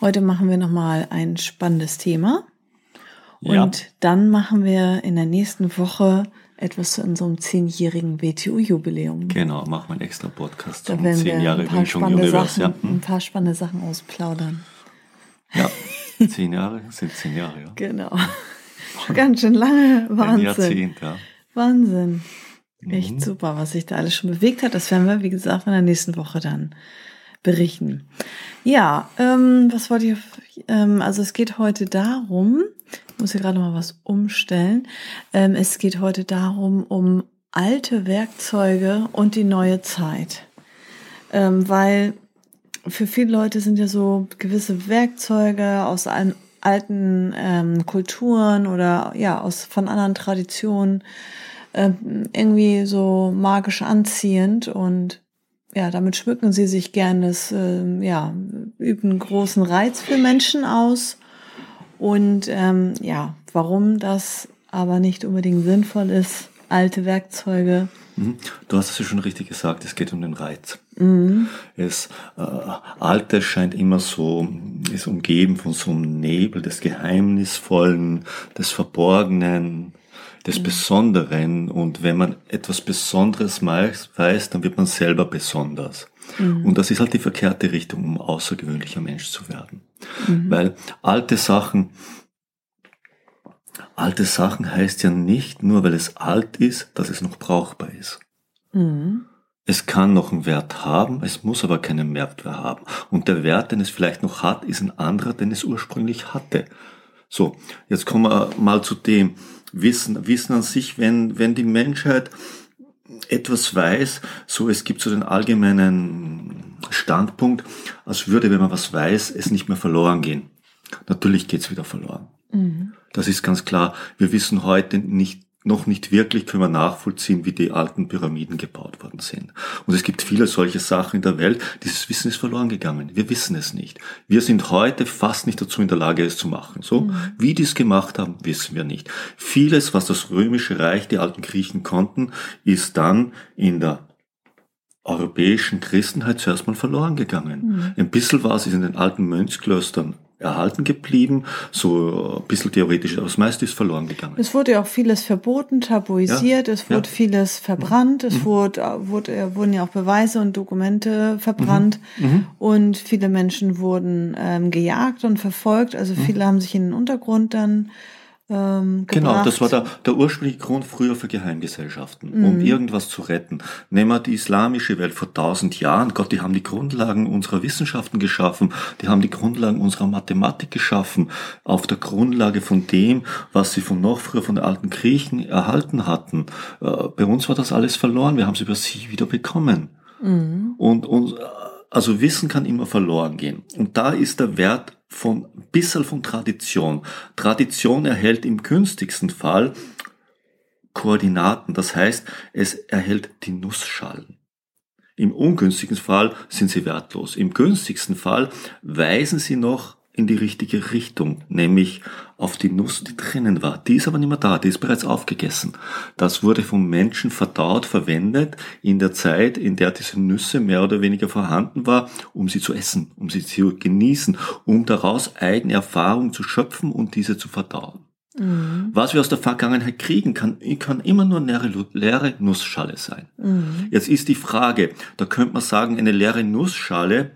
Heute machen wir nochmal ein spannendes Thema. Und Ja. dann machen wir in der nächsten Woche etwas zu unserem zehnjährigen WTU-Jubiläum. Genau, machen wir einen extra Podcast zum werden wir 10 Jahre ein paar, spannende. Sachen, Ja. ein paar spannende Sachen ausplaudern. ja, 10 Jahre sind 10 Jahre, ja. Genau. Ganz schön lange. Ein Wahnsinn. Jahrzehnt, ja. Wahnsinn. Echt Mhm. super, was sich da alles schon bewegt hat. Das werden wir, wie gesagt, in der nächsten Woche dann berichten. Ja, ähm, was wollte ich, ähm, also es geht heute darum, ich muss hier gerade mal was umstellen, ähm, es geht heute darum, um alte Werkzeuge und die neue Zeit. Ähm, weil für viele Leute sind ja so gewisse Werkzeuge aus allen alten ähm, Kulturen oder ja aus von anderen Traditionen ähm, irgendwie so magisch anziehend und ja, damit schmücken sie sich gerne, das ähm, ja, üben großen Reiz für Menschen aus. Und ähm, ja, warum das aber nicht unbedingt sinnvoll ist, alte Werkzeuge. Mhm. Du hast es ja schon richtig gesagt, es geht um den Reiz. Mhm. Es, äh, Altes scheint immer so, ist umgeben von so einem Nebel des Geheimnisvollen, des Verborgenen, des Besonderen. Und wenn man etwas Besonderes weiß, dann wird man selber besonders. Und das ist halt die verkehrte Richtung, um außergewöhnlicher Mensch zu werden. Weil alte Sachen, alte Sachen heißt ja nicht nur, weil es alt ist, dass es noch brauchbar ist. Mhm. Es kann noch einen Wert haben, es muss aber keinen Wert mehr haben. Und der Wert, den es vielleicht noch hat, ist ein anderer, den es ursprünglich hatte. So, jetzt kommen wir mal zu dem Wissen. Wissen an sich, wenn, wenn die Menschheit etwas weiß, so es gibt so den allgemeinen Standpunkt, als würde, wenn man was weiß, es nicht mehr verloren gehen. Natürlich geht's wieder verloren. Mhm. Das ist ganz klar. Wir wissen heute nicht, noch nicht wirklich, können wir nachvollziehen, wie die alten Pyramiden gebaut worden sind. Und es gibt viele solche Sachen in der Welt. Dieses Wissen ist verloren gegangen. Wir wissen es nicht. Wir sind heute fast nicht dazu in der Lage, es zu machen. So, wie die es gemacht haben, wissen wir nicht. Vieles, was das römische Reich, die alten Griechen konnten, ist dann in der europäischen Christenheit zuerst mal verloren gegangen. Ein bisschen was ist in den alten Mönchsklöstern erhalten geblieben, so ein bisschen theoretisch, aber das meiste ist verloren gegangen. Es wurde ja auch vieles verboten, tabuisiert, Ja, es wurde ja. vieles verbrannt, Mhm. es wurde, wurde, äh, wurden ja auch Beweise und Dokumente verbrannt Mhm. und viele Menschen wurden ähm, gejagt und verfolgt. Also viele haben sich in den Untergrund dann ähm. Mhm. Genau, das war der, der ursprüngliche Grund früher für Geheimgesellschaften, um irgendwas zu retten. Nehmen wir die islamische Welt vor tausend Jahren. Gott, die haben die Grundlagen unserer Wissenschaften geschaffen, die haben die Grundlagen unserer Mathematik geschaffen, auf der Grundlage von dem, was sie von noch früher von den alten Griechen erhalten hatten. Äh, Bei uns war das alles verloren, wir haben es über sie wieder bekommen. Und, und also Wissen kann immer verloren gehen. Und da ist der Wert von bisschen von Tradition. Tradition erhält im günstigsten Fall Koordinaten. Das heißt, es erhält die Nussschalen. Im ungünstigen Fall sind sie wertlos. Im günstigsten Fall weisen sie noch in die richtige Richtung, nämlich auf die Nuss, die drinnen war. Die ist aber nicht mehr da, die ist bereits aufgegessen. Das wurde vom Menschen verdaut, verwendet in der Zeit, in der diese Nüsse mehr oder weniger vorhanden war, um sie zu essen, um sie zu genießen, um daraus eigene Erfahrung zu schöpfen und diese zu verdauen. Mhm. Was wir aus der Vergangenheit kriegen, kann, kann immer nur eine leere, leere Nussschale sein. Mhm. Jetzt ist die Frage, da könnte man sagen, eine leere Nussschale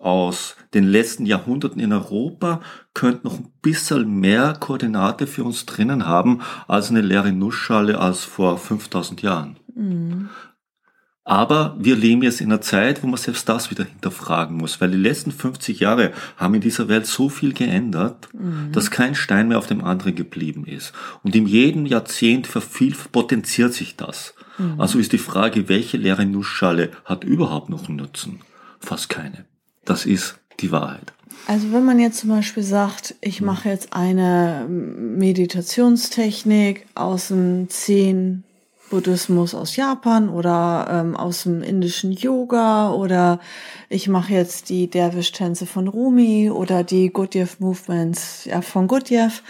aus den letzten Jahrhunderten in Europa könnte noch ein bisschen mehr Koordinate für uns drinnen haben als eine leere Nussschale als vor 5000 Jahren. Mhm. Aber wir leben jetzt in einer Zeit, wo man selbst das wieder hinterfragen muss, weil die letzten 50 Jahre haben in dieser Welt so viel geändert, dass kein Stein mehr auf dem anderen geblieben ist. Und in jedem Jahrzehnt verviel, potenziert sich das. Also ist die Frage, welche leere Nussschale hat überhaupt noch einen Nutzen? Fast keine. Das ist die Wahrheit. Also wenn man jetzt zum Beispiel sagt, ich mache jetzt eine Meditationstechnik aus dem Zen Buddhismus aus Japan oder ähm, aus dem indischen Yoga oder ich mache jetzt die Derwisch-Tänze von Rumi oder die Gurdjieff Movements ja, von Gurdjieff.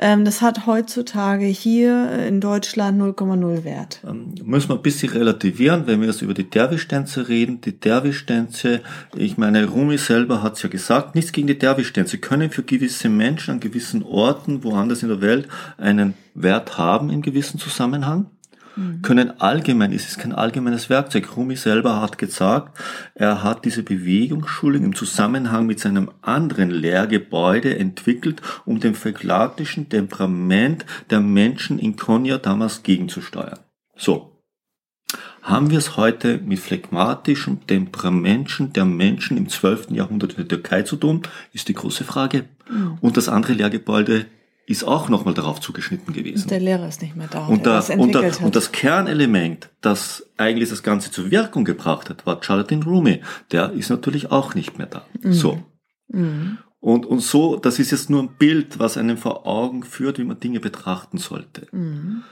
Ähm, das hat heutzutage hier in Deutschland 0,0 Wert. Ähm, müssen wir ein bisschen relativieren, wenn wir jetzt über die Derwisch-Tänze reden. Die Derwisch-Tänze, ich meine, Rumi selber hat es ja gesagt, nichts gegen die Derwisch-Tänze, können für gewisse Menschen an gewissen Orten, woanders in der Welt, einen Wert haben in gewissen Zusammenhang mhm. können allgemein, es ist kein allgemeines Werkzeug. Rumi selber hat gesagt, er hat diese Bewegungsschulung im Zusammenhang mit seinem anderen Lehrgebäude entwickelt, um dem phlegmatischen Temperament der Menschen in Konya damals gegenzusteuern. So. Haben wir es heute mit phlegmatischem Temperament der Menschen im 12. Jahrhundert in der Türkei zu tun, ist die große Frage. Mhm. Und das andere Lehrgebäude ist auch nochmal darauf zugeschnitten gewesen. Und der Lehrer ist nicht mehr da. Und, da, und, da, und das Kernelement, das eigentlich das Ganze zur Wirkung gebracht hat, war Charlatan Rumi. Der ist natürlich auch nicht mehr da. Mhm. So. Mhm. Und, und so, das ist jetzt nur ein Bild, was einem vor Augen führt, wie man Dinge betrachten sollte. Mhm.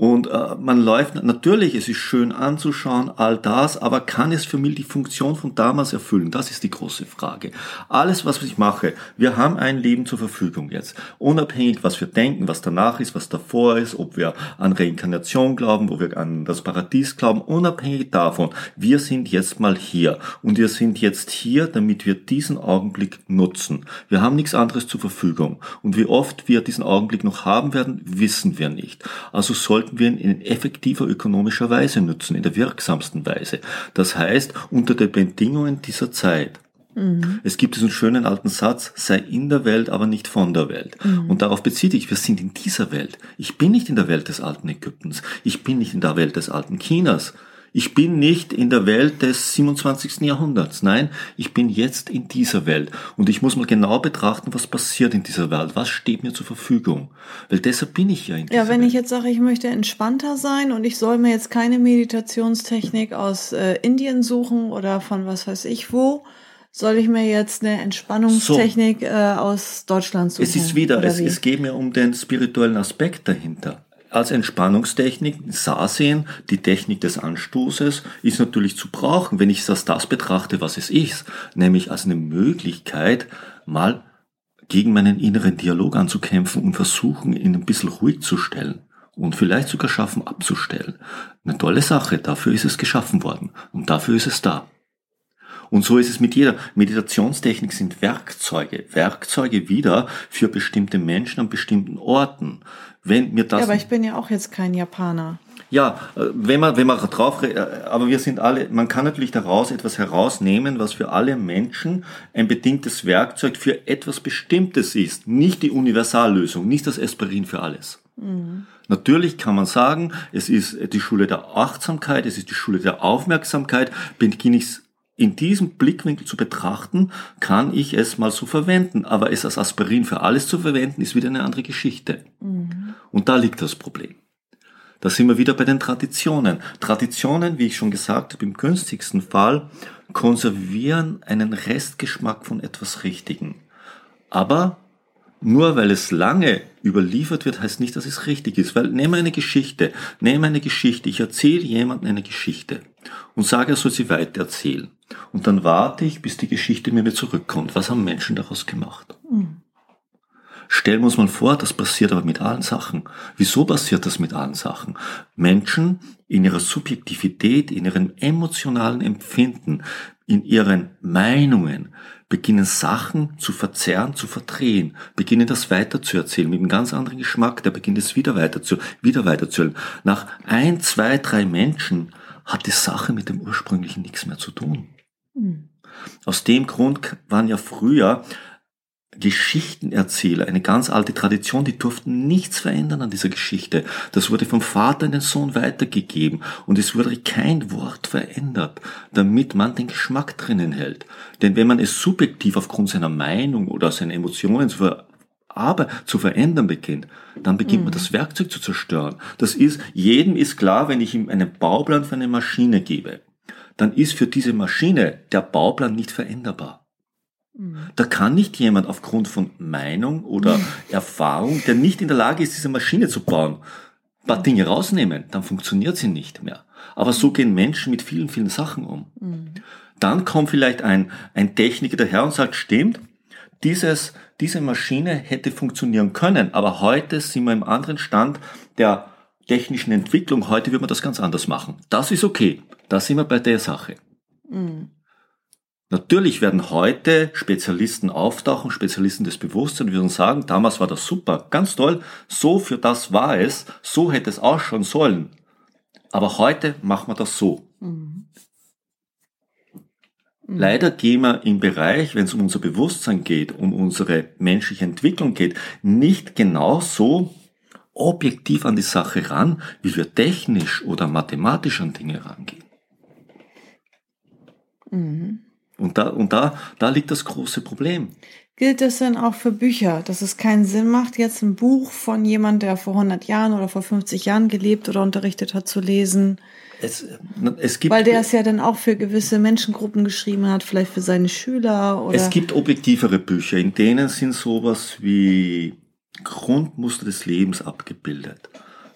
Und äh, man läuft, natürlich, es ist schön anzuschauen, all das, aber kann es für mich die Funktion von damals erfüllen? Das ist die große Frage. Alles, was ich mache, wir haben ein Leben zur Verfügung jetzt. Unabhängig, was wir denken, was danach ist, was davor ist, ob wir an Reinkarnation glauben, ob wir an das Paradies glauben, unabhängig davon, wir sind jetzt mal hier. Und wir sind jetzt hier, damit wir diesen Augenblick nutzen. Wir haben nichts anderes zur Verfügung. Und wie oft wir diesen Augenblick noch haben werden, wissen wir nicht. Also sollten sollten wir ihn in effektiver ökonomischer Weise nutzen, in der wirksamsten Weise. Das heißt, unter den Bedingungen dieser Zeit. Mhm. Es gibt diesen schönen alten Satz, sei in der Welt, aber nicht von der Welt. Mhm. Und darauf bezieht sich, wir sind in dieser Welt. Ich bin nicht in der Welt des alten Ägyptens. Ich bin nicht in der Welt des alten Chinas. Ich bin nicht in der Welt des 27. Jahrhunderts. Nein, ich bin jetzt in dieser Welt. Und ich muss mal genau betrachten, was passiert in dieser Welt. Was steht mir zur Verfügung? Weil deshalb bin ich ja in dieser Ja, wenn Welt. ich jetzt sage, ich möchte entspannter sein und ich soll mir jetzt keine Meditationstechnik aus äh, Indien suchen oder von was weiß ich wo, soll ich mir jetzt eine Entspannungstechnik so. äh, aus Deutschland suchen? Es ist wieder, es, es geht mir um den spirituellen Aspekt dahinter als Entspannungstechnik sah sehen, die Technik des Anstoßes ist natürlich zu brauchen, wenn ich es das betrachte, was es ist, nämlich als eine Möglichkeit, mal gegen meinen inneren Dialog anzukämpfen und versuchen, ihn ein bisschen ruhig zu stellen und vielleicht sogar schaffen abzustellen. Eine tolle Sache, dafür ist es geschaffen worden und dafür ist es da. Und so ist es mit jeder. Meditationstechnik sind Werkzeuge. Werkzeuge wieder für bestimmte Menschen an bestimmten Orten. Wenn mir das. Ja, aber ich bin ja auch jetzt kein Japaner. Ja, äh, wenn man, wenn man drauf, äh, aber wir sind alle, man kann natürlich daraus etwas herausnehmen, was für alle Menschen ein bedingtes Werkzeug für etwas Bestimmtes ist. Nicht die Universallösung, nicht das Esperin für alles. Mhm. Natürlich kann man sagen, es ist die Schule der Achtsamkeit, es ist die Schule der Aufmerksamkeit, beginne ich in diesem Blickwinkel zu betrachten, kann ich es mal so verwenden. Aber es als Aspirin für alles zu verwenden, ist wieder eine andere Geschichte. Mhm. Und da liegt das Problem. Da sind wir wieder bei den Traditionen. Traditionen, wie ich schon gesagt habe, im günstigsten Fall konservieren einen Restgeschmack von etwas Richtigen. Aber nur weil es lange überliefert wird, heißt nicht, dass es richtig ist. Weil nehme eine Geschichte, nehme eine Geschichte, ich erzähle jemandem eine Geschichte und sage, er soll sie weiter erzählen. Und dann warte ich, bis die Geschichte mir wieder zurückkommt. Was haben Menschen daraus gemacht? Mhm. Stellen wir uns mal vor, das passiert aber mit allen Sachen. Wieso passiert das mit allen Sachen? Menschen in ihrer Subjektivität, in ihrem emotionalen Empfinden, in ihren Meinungen beginnen Sachen zu verzerren, zu verdrehen, beginnen das weiterzuerzählen mit einem ganz anderen Geschmack, der beginnt es wieder weiter zu, wieder weiterzuerzählen. Nach ein, zwei, drei Menschen hat die Sache mit dem ursprünglichen nichts mehr zu tun. Mhm. Aus dem Grund waren ja früher Geschichtenerzähler, eine ganz alte Tradition, die durften nichts verändern an dieser Geschichte. Das wurde vom Vater in den Sohn weitergegeben und es wurde kein Wort verändert, damit man den Geschmack drinnen hält. Denn wenn man es subjektiv aufgrund seiner Meinung oder seiner Emotionen zu ver aber zu verändern beginnt, dann beginnt mhm. man das Werkzeug zu zerstören. Das ist, jedem ist klar, wenn ich ihm einen Bauplan für eine Maschine gebe, dann ist für diese Maschine der Bauplan nicht veränderbar. Da kann nicht jemand aufgrund von Meinung oder Erfahrung, der nicht in der Lage ist, diese Maschine zu bauen, ein paar Dinge rausnehmen, dann funktioniert sie nicht mehr. Aber so gehen Menschen mit vielen, vielen Sachen um. Dann kommt vielleicht ein, ein Techniker daher und sagt, stimmt, dieses, diese Maschine hätte funktionieren können, aber heute sind wir im anderen Stand der technischen Entwicklung. Heute wird man das ganz anders machen. Das ist okay. Da sind wir bei der Sache. Mhm. Natürlich werden heute Spezialisten auftauchen, Spezialisten des Bewusstseins, würden sagen, damals war das super, ganz toll, so für das war es, so hätte es ausschauen sollen. Aber heute machen wir das so. Mhm. Leider gehen wir im Bereich, wenn es um unser Bewusstsein geht, um unsere menschliche Entwicklung geht, nicht genau so objektiv an die Sache ran, wie wir technisch oder mathematisch an Dinge rangehen. Mhm. Und, da, und da, da liegt das große Problem. Gilt das denn auch für Bücher, dass es keinen Sinn macht, jetzt ein Buch von jemand, der vor 100 Jahren oder vor 50 Jahren gelebt oder unterrichtet hat, zu lesen? Es, es gibt, Weil der es ja dann auch für gewisse Menschengruppen geschrieben hat, vielleicht für seine Schüler oder. Es gibt objektivere Bücher, in denen sind sowas wie Grundmuster des Lebens abgebildet.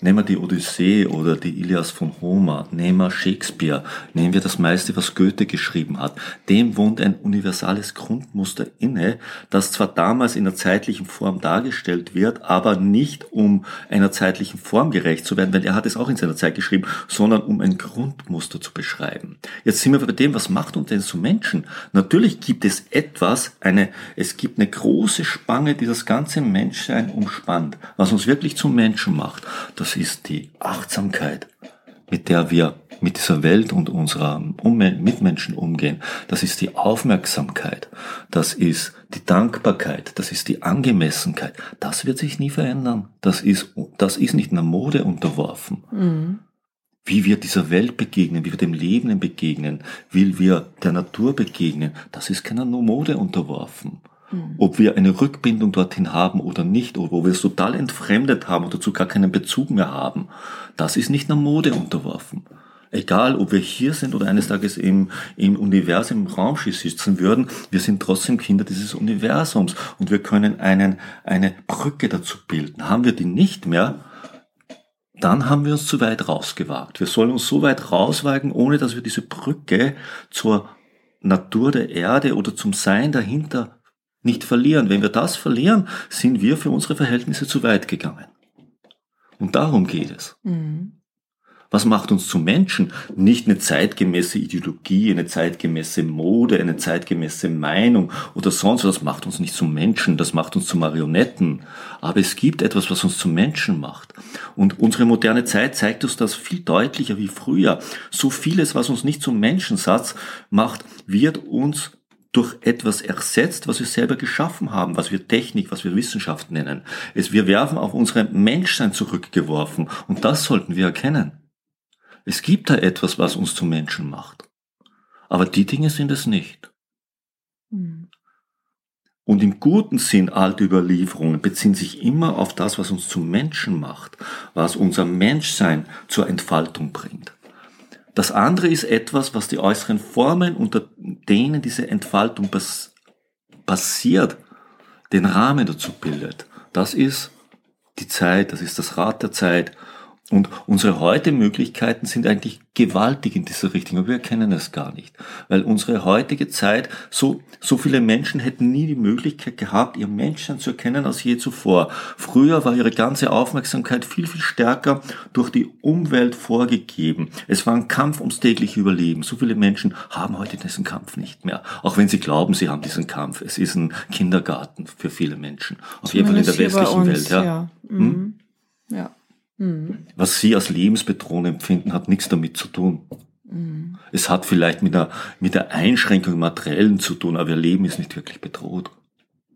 Nehmen wir die Odyssee oder die Ilias von Homer, nehmen wir Shakespeare, nehmen wir das meiste, was Goethe geschrieben hat. Dem wohnt ein universales Grundmuster inne, das zwar damals in der zeitlichen Form dargestellt wird, aber nicht um einer zeitlichen Form gerecht zu werden, weil er hat es auch in seiner Zeit geschrieben, sondern um ein Grundmuster zu beschreiben. Jetzt sind wir bei dem, was macht uns denn zu Menschen? Natürlich gibt es etwas, eine, es gibt eine große Spange, die das ganze Menschsein umspannt, was uns wirklich zum Menschen macht. Das ist die Achtsamkeit, mit der wir mit dieser Welt und unserer Mitmenschen umgehen. Das ist die Aufmerksamkeit. Das ist die Dankbarkeit. Das ist die Angemessenheit. Das wird sich nie verändern. Das ist, das ist nicht einer Mode unterworfen. Mhm. Wie wir dieser Welt begegnen, wie wir dem Leben begegnen, wie wir der Natur begegnen, das ist keiner Mode unterworfen. Mhm. Ob wir eine Rückbindung dorthin haben oder nicht, oder wo wir es total entfremdet haben oder dazu gar keinen Bezug mehr haben, das ist nicht einer Mode unterworfen. Egal, ob wir hier sind oder eines Tages im, im Universum, im Raumschiff sitzen würden, wir sind trotzdem Kinder dieses Universums und wir können einen, eine Brücke dazu bilden. Haben wir die nicht mehr, dann haben wir uns zu weit rausgewagt. Wir sollen uns so weit rauswagen, ohne dass wir diese Brücke zur Natur der Erde oder zum Sein dahinter nicht verlieren. Wenn wir das verlieren, sind wir für unsere Verhältnisse zu weit gegangen. Und darum geht es. Mhm. Was macht uns zu Menschen? Nicht eine zeitgemäße Ideologie, eine zeitgemäße Mode, eine zeitgemäße Meinung oder sonst was. Das macht uns nicht zu Menschen, das macht uns zu Marionetten. Aber es gibt etwas, was uns zu Menschen macht. Und unsere moderne Zeit zeigt uns das viel deutlicher wie früher. So vieles, was uns nicht zum Menschensatz macht, wird uns durch etwas ersetzt, was wir selber geschaffen haben, was wir Technik, was wir Wissenschaft nennen. Es, wir werfen auf unsere Menschsein zurückgeworfen und das sollten wir erkennen. Es gibt da etwas, was uns zu Menschen macht. Aber die Dinge sind es nicht. Mhm. Und im guten Sinn alte Überlieferungen beziehen sich immer auf das, was uns zu Menschen macht, was unser Menschsein zur Entfaltung bringt. Das andere ist etwas, was die äußeren Formen, unter denen diese Entfaltung passiert, den Rahmen dazu bildet. Das ist die Zeit, das ist das Rad der Zeit und unsere heute Möglichkeiten sind eigentlich gewaltig in dieser Richtung, aber wir erkennen es gar nicht. Weil unsere heutige Zeit, so, so viele Menschen hätten nie die Möglichkeit gehabt, ihr Menschsein zu erkennen als je zuvor. Früher war ihre ganze Aufmerksamkeit viel, viel stärker durch die Umwelt vorgegeben. Es war ein Kampf ums tägliche Überleben. So viele Menschen haben heute diesen Kampf nicht mehr. Auch wenn sie glauben, sie haben diesen Kampf. Es ist ein Kindergarten für viele Menschen. Auf jeden Fall in der westlichen uns, Welt, ja. Ja. Hm? Mhm. ja. Mhm. Was Sie als lebensbedrohend empfinden, hat nichts damit zu tun. Mhm. Es hat vielleicht mit der, mit der Einschränkung Materiellen zu tun, aber Ihr Leben ist nicht wirklich bedroht.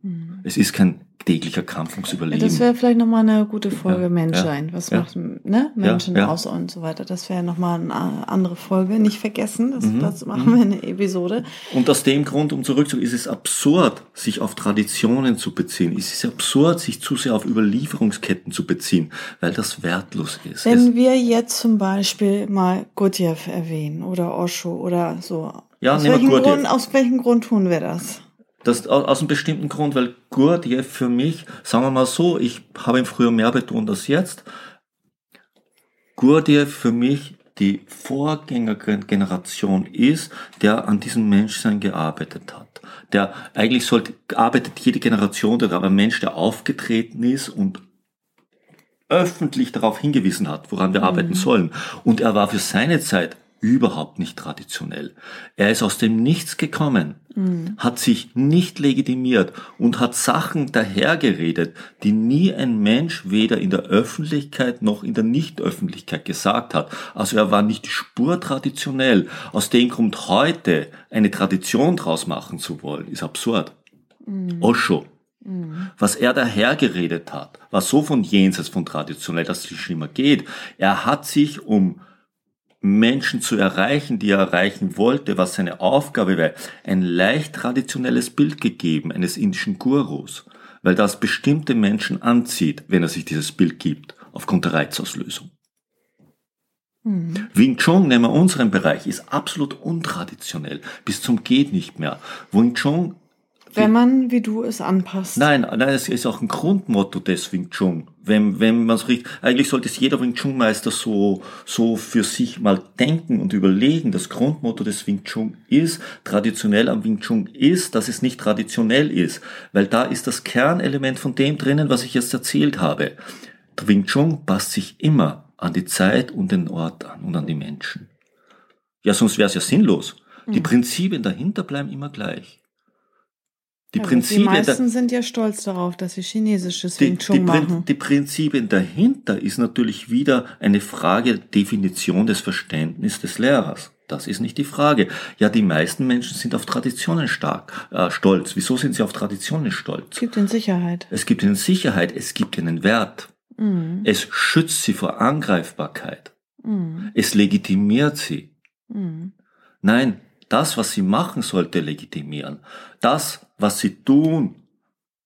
Mhm. Es ist kein täglicher Kampf ums Überleben. Das wäre vielleicht nochmal eine gute Folge ja, Menschsein. Was ja. macht ne? Menschen ja, aus und so weiter. Das wäre nochmal eine andere Folge. Nicht vergessen, das, mhm. dazu machen wir eine Episode. Und aus dem Grund, um zurückzugehen, ist es absurd, sich auf Traditionen zu beziehen. Es ist absurd, sich zu sehr auf Überlieferungsketten zu beziehen, weil das wertlos ist. Wenn es wir jetzt zum Beispiel mal Gurdjieff erwähnen oder Osho oder so. Ja, aus, welchem Grund, aus welchem Grund tun wir das? Das aus einem bestimmten Grund, weil Gurdjieff für mich, sagen wir mal so, ich habe ihn früher mehr betont als jetzt, Gurdjieff für mich die Vorgängergeneration ist, der an diesem Menschsein gearbeitet hat. Der eigentlich sollte, arbeitet jede Generation daran, ein Mensch, der aufgetreten ist und öffentlich darauf hingewiesen hat, woran wir mhm. arbeiten sollen. Und er war für seine Zeit überhaupt nicht traditionell. Er ist aus dem Nichts gekommen, mhm. hat sich nicht legitimiert und hat Sachen dahergeredet, die nie ein Mensch weder in der Öffentlichkeit noch in der Nichtöffentlichkeit gesagt hat. Also er war nicht Spur traditionell. Aus dem Grund heute eine Tradition draus machen zu wollen, ist absurd. Mhm. Osho. Mhm. Was er dahergeredet hat, war so von jenseits von traditionell, dass es nicht mehr geht. Er hat sich um Menschen zu erreichen, die er erreichen wollte, was seine Aufgabe war, ein leicht traditionelles Bild gegeben eines indischen Gurus, weil das bestimmte Menschen anzieht, wenn er sich dieses Bild gibt, aufgrund der Reizauslösung. Mhm. Wing Chun, nehmen wir unseren Bereich, ist absolut untraditionell, bis zum geht nicht mehr. Wing Chun wenn man, wie du es anpasst. Nein, nein, es ist auch ein Grundmotto des Wing Chun. Wenn, wenn man es richtig, eigentlich sollte es jeder Wing Chun Meister so, so für sich mal denken und überlegen. Das Grundmotto des Wing Chun ist, traditionell am Wing Chun ist, dass es nicht traditionell ist. Weil da ist das Kernelement von dem drinnen, was ich jetzt erzählt habe. Der Wing Chun passt sich immer an die Zeit und den Ort an und an die Menschen. Ja, sonst wäre es ja sinnlos. Die mhm. Prinzipien dahinter bleiben immer gleich. Die, also Prinzipien die meisten sind ja stolz darauf, dass sie chinesisches Wing Chun machen. Die Prinzipien dahinter ist natürlich wieder eine Frage Definition des Verständnisses des Lehrers. Das ist nicht die Frage. Ja, die meisten Menschen sind auf Traditionen stark, äh, stolz. Wieso sind sie auf Traditionen stolz? Es gibt ihnen Sicherheit. Es gibt ihnen Sicherheit, es gibt ihnen Wert. Mhm. Es schützt sie vor Angreifbarkeit. Mhm. Es legitimiert sie. Mhm. Nein, das, was sie machen sollte, legitimieren. Das, was sie tun,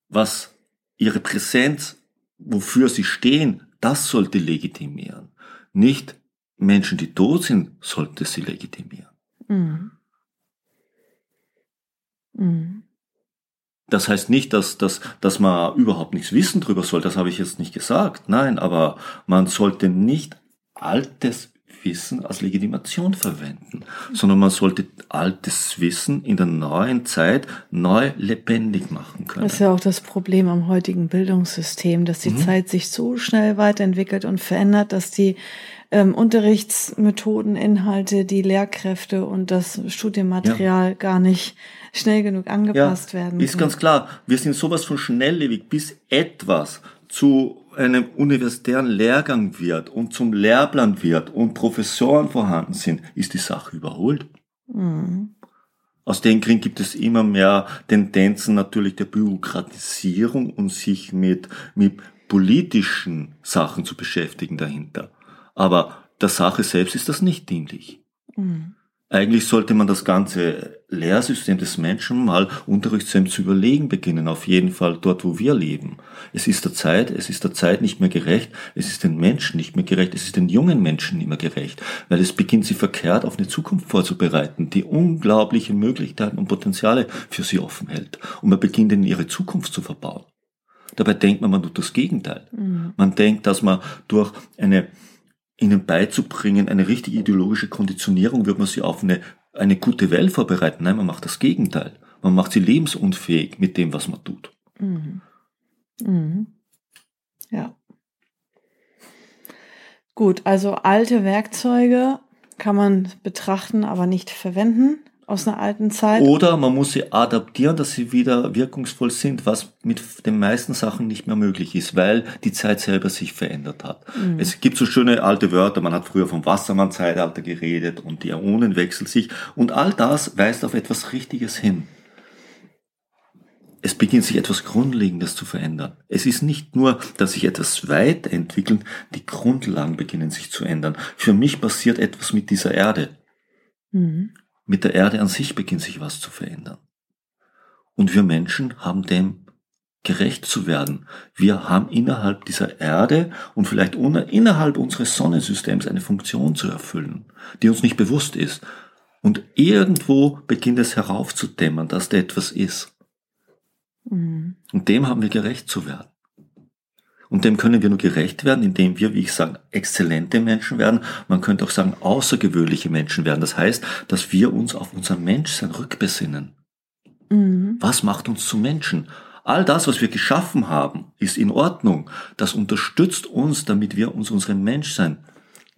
was ihre Präsenz, wofür sie stehen, das sollte legitimieren. Nicht Menschen, die tot sind, sollte sie legitimieren. Mhm. Mhm. Das heißt nicht, dass, dass, dass man überhaupt nichts wissen drüber soll, das habe ich jetzt nicht gesagt. Nein, aber man sollte nicht Altes Wissen als Legitimation verwenden, sondern man sollte altes Wissen in der neuen Zeit neu lebendig machen können. Das ist ja auch das Problem am heutigen Bildungssystem, dass die mhm. Zeit sich so schnell weiterentwickelt und verändert, dass die ähm, Unterrichtsmethoden, Inhalte, die Lehrkräfte und das Studienmaterial ja. gar nicht schnell genug angepasst ja, werden. Ist ganz klar. Wir sind sowas von schnelllebig, bis etwas zu einem universitären Lehrgang wird und zum Lehrplan wird und Professoren vorhanden sind, ist die Sache überholt. Mhm. Aus dem Grund gibt es immer mehr Tendenzen natürlich der Bürokratisierung und sich mit, mit politischen Sachen zu beschäftigen dahinter. Aber der Sache selbst ist das nicht dienlich. Mhm. Eigentlich sollte man das ganze Lehrsystem des Menschen mal Unterrichtssystem zu überlegen beginnen, auf jeden Fall dort, wo wir leben. Es ist der Zeit, es ist der Zeit nicht mehr gerecht, es ist den Menschen nicht mehr gerecht, es ist den jungen Menschen nicht mehr gerecht, weil es beginnt sie verkehrt auf eine Zukunft vorzubereiten, die unglaubliche Möglichkeiten und Potenziale für sie offen hält. Und man beginnt ihnen ihre Zukunft zu verbauen. Dabei denkt man, man tut das Gegenteil. Mhm. Man denkt, dass man durch eine ihnen beizubringen, eine richtige ideologische Konditionierung, wird man sie auf eine, eine gute Welt vorbereiten. Nein, man macht das Gegenteil. Man macht sie lebensunfähig mit dem, was man tut. Mhm. Mhm. Ja. Gut, also alte Werkzeuge kann man betrachten, aber nicht verwenden aus einer alten Zeit. Oder man muss sie adaptieren, dass sie wieder wirkungsvoll sind, was mit den meisten Sachen nicht mehr möglich ist, weil die Zeit selber sich verändert hat. Mhm. Es gibt so schöne alte Wörter, man hat früher vom Wassermann-Zeitalter geredet und die Äonen wechseln sich und all das weist auf etwas Richtiges hin. Es beginnt sich etwas Grundlegendes zu verändern. Es ist nicht nur, dass sich etwas weiterentwickelt, die Grundlagen beginnen sich zu ändern. Für mich passiert etwas mit dieser Erde. Mhm. Mit der Erde an sich beginnt sich was zu verändern. Und wir Menschen haben dem gerecht zu werden. Wir haben innerhalb dieser Erde und vielleicht innerhalb unseres Sonnensystems eine Funktion zu erfüllen, die uns nicht bewusst ist. Und irgendwo beginnt es heraufzudämmern, dass da etwas ist. Mhm. Und dem haben wir gerecht zu werden. Und dem können wir nur gerecht werden, indem wir, wie ich sage, exzellente Menschen werden. Man könnte auch sagen, außergewöhnliche Menschen werden. Das heißt, dass wir uns auf unser Menschsein rückbesinnen. Mhm. Was macht uns zu Menschen? All das, was wir geschaffen haben, ist in Ordnung. Das unterstützt uns, damit wir uns unserem Menschsein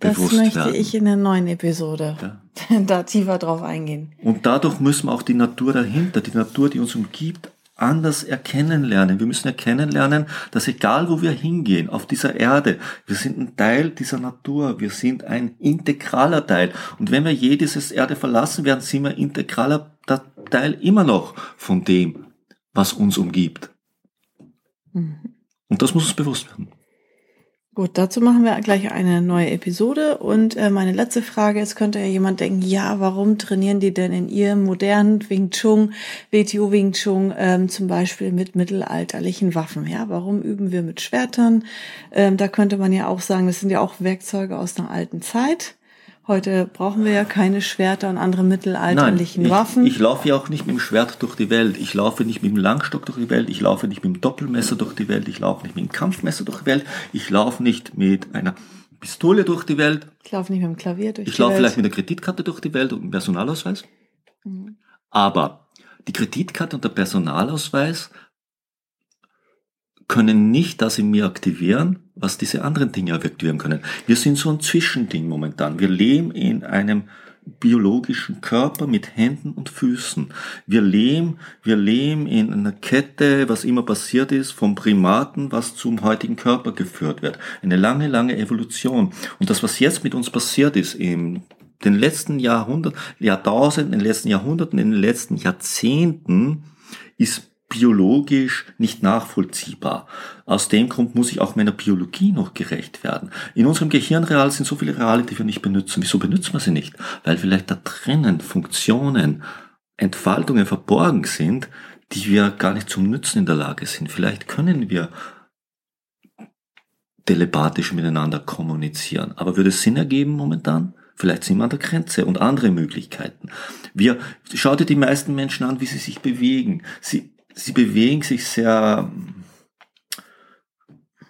das bewusst möchte werden. ich in der neuen Episode ja. da tiefer drauf eingehen. Und dadurch müssen wir auch die Natur dahinter, die Natur, die uns umgibt, anders erkennen lernen. Wir müssen erkennen lernen, dass egal wo wir hingehen, auf dieser Erde, wir sind ein Teil dieser Natur, wir sind ein integraler Teil. Und wenn wir je dieses Erde verlassen werden, sind wir integraler Teil immer noch von dem, was uns umgibt. Mhm. Und das muss uns bewusst werden. Gut, dazu machen wir gleich eine neue Episode. Und äh, meine letzte Frage ist, könnte ja jemand denken, ja, warum trainieren die denn in ihrem modernen Wing Chun, WTO Wing Chun ähm, zum Beispiel mit mittelalterlichen Waffen? Ja, warum üben wir mit Schwertern? Ähm, da könnte man ja auch sagen, das sind ja auch Werkzeuge aus einer alten Zeit. Heute brauchen wir ja keine Schwerter und andere mittelalterlichen Nein, ich, Waffen. Ich laufe ja auch nicht mit dem Schwert durch die Welt. Ich laufe nicht mit dem Langstock durch die Welt. Ich laufe nicht mit dem Doppelmesser durch die Welt. Ich laufe nicht mit dem Kampfmesser durch die Welt. Ich laufe nicht mit einer Pistole durch die Welt. Ich laufe nicht mit dem Klavier durch ich die Welt. Ich laufe vielleicht mit der Kreditkarte durch die Welt und einem Personalausweis. Mhm. Aber die Kreditkarte und der Personalausweis können nicht das in mir aktivieren, was diese anderen Dinge aktivieren können. Wir sind so ein Zwischending momentan. Wir leben in einem biologischen Körper mit Händen und Füßen. Wir leben, wir leben in einer Kette, was immer passiert ist, vom Primaten, was zum heutigen Körper geführt wird. Eine lange, lange Evolution. Und das, was jetzt mit uns passiert ist, in den letzten Jahrhunderten, Jahrtausenden, in den letzten Jahrhunderten, in den letzten Jahrzehnten, ist biologisch nicht nachvollziehbar. Aus dem Grund muss ich auch meiner Biologie noch gerecht werden. In unserem Gehirnreal sind so viele Reale, die wir nicht benutzen. Wieso benutzen wir sie nicht? Weil vielleicht da drinnen Funktionen, Entfaltungen verborgen sind, die wir gar nicht zum Nützen in der Lage sind. Vielleicht können wir telepathisch miteinander kommunizieren. Aber würde es Sinn ergeben momentan? Vielleicht sind wir an der Grenze und andere Möglichkeiten. Wir, schau dir die meisten Menschen an, wie sie sich bewegen. Sie, sie bewegen sich sehr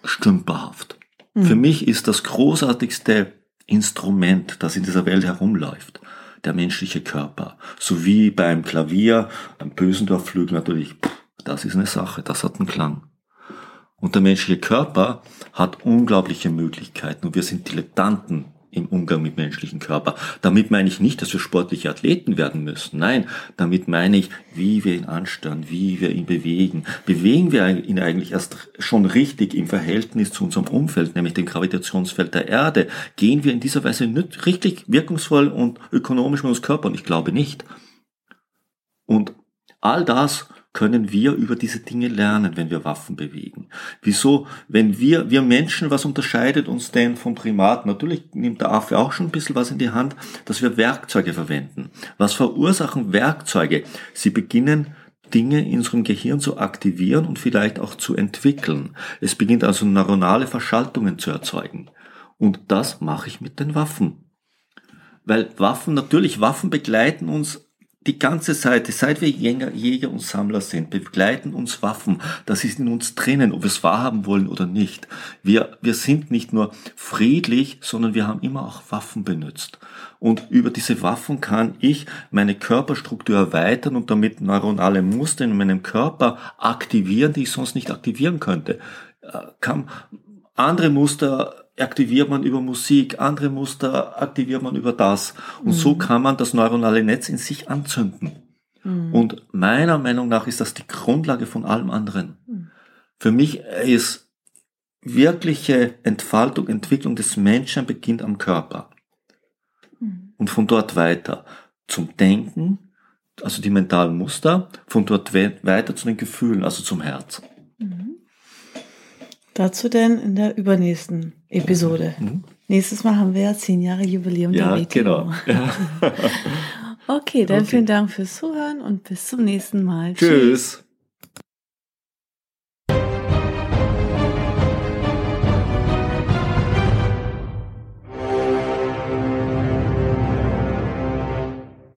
stümperhaft. Mhm. Für mich ist das großartigste Instrument, das in dieser Welt herumläuft, der menschliche Körper. So wie beim Klavier, beim Bösendorfflügel natürlich, das ist eine Sache, das hat einen Klang. Und der menschliche Körper hat unglaubliche Möglichkeiten und wir sind Dilettanten im Umgang mit menschlichen Körper. Damit meine ich nicht, dass wir sportliche Athleten werden müssen. Nein, damit meine ich, wie wir ihn ansteuern, wie wir ihn bewegen. Bewegen wir ihn eigentlich erst schon richtig im Verhältnis zu unserem Umfeld, nämlich dem Gravitationsfeld der Erde? Gehen wir in dieser Weise nicht richtig wirkungsvoll und ökonomisch mit uns Körper? Und ich glaube nicht. Und all das können wir über diese Dinge lernen, wenn wir Waffen bewegen. Wieso, wenn wir, wir Menschen, was unterscheidet uns denn vom Primaten? Natürlich nimmt der Affe auch schon ein bisschen was in die Hand, dass wir Werkzeuge verwenden. Was verursachen Werkzeuge? Sie beginnen Dinge in unserem Gehirn zu aktivieren und vielleicht auch zu entwickeln. Es beginnt also neuronale Verschaltungen zu erzeugen. Und das mache ich mit den Waffen. Weil Waffen, natürlich, Waffen begleiten uns die ganze Seite, seit wir Jäger, und Sammler sind, begleiten uns Waffen. Das ist in uns drinnen, ob wir es wahrhaben wollen oder nicht. Wir, wir sind nicht nur friedlich, sondern wir haben immer auch Waffen benutzt. Und über diese Waffen kann ich meine Körperstruktur erweitern und damit neuronale Muster in meinem Körper aktivieren, die ich sonst nicht aktivieren könnte. Äh, kann andere Muster aktiviert man über Musik, andere Muster aktiviert man über das. Und mhm. so kann man das neuronale Netz in sich anzünden. Mhm. Und meiner Meinung nach ist das die Grundlage von allem anderen. Mhm. Für mich ist wirkliche Entfaltung, Entwicklung des Menschen beginnt am Körper. Mhm. Und von dort weiter zum Denken, also die mentalen Muster, von dort weiter zu den Gefühlen, also zum Herz. Dazu denn in der übernächsten Episode. Mhm. Nächstes Mal haben wir ja zehn Jahre Jubiläum ja, der WTO. Genau. Ja. okay, dann okay. vielen Dank fürs Zuhören und bis zum nächsten Mal. Tschüss. Tschüss.